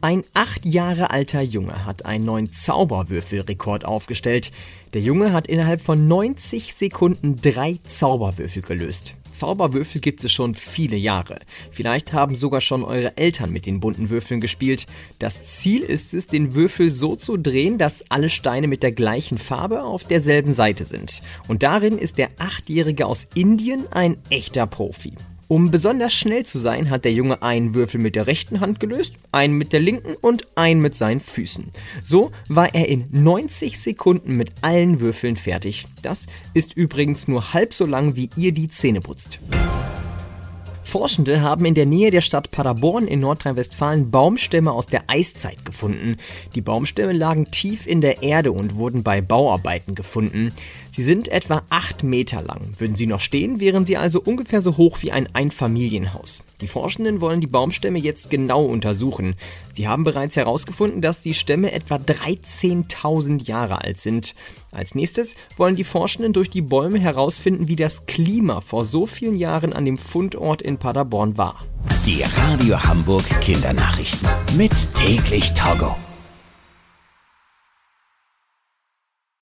Ein acht Jahre alter Junge hat einen neuen Zauberwürfelrekord aufgestellt. Der Junge hat innerhalb von 90 Sekunden drei Zauberwürfel gelöst. Zauberwürfel gibt es schon viele Jahre. Vielleicht haben sogar schon eure Eltern mit den bunten Würfeln gespielt. Das Ziel ist es, den Würfel so zu drehen, dass alle Steine mit der gleichen Farbe auf derselben Seite sind. Und darin ist der Achtjährige aus Indien ein echter Profi. Um besonders schnell zu sein, hat der Junge einen Würfel mit der rechten Hand gelöst, einen mit der linken und einen mit seinen Füßen. So war er in 90 Sekunden mit allen Würfeln fertig. Das ist übrigens nur halb so lang, wie ihr die Zähne putzt. Forschende haben in der Nähe der Stadt Paderborn in Nordrhein-Westfalen Baumstämme aus der Eiszeit gefunden. Die Baumstämme lagen tief in der Erde und wurden bei Bauarbeiten gefunden. Sie sind etwa acht Meter lang. Würden sie noch stehen, wären sie also ungefähr so hoch wie ein Einfamilienhaus. Die Forschenden wollen die Baumstämme jetzt genau untersuchen. Sie haben bereits herausgefunden, dass die Stämme etwa 13.000 Jahre alt sind. Als nächstes wollen die Forschenden durch die Bäume herausfinden, wie das Klima vor so vielen Jahren an dem Fundort in Paderborn war. Die Radio Hamburg Kindernachrichten. Mit täglich Togo.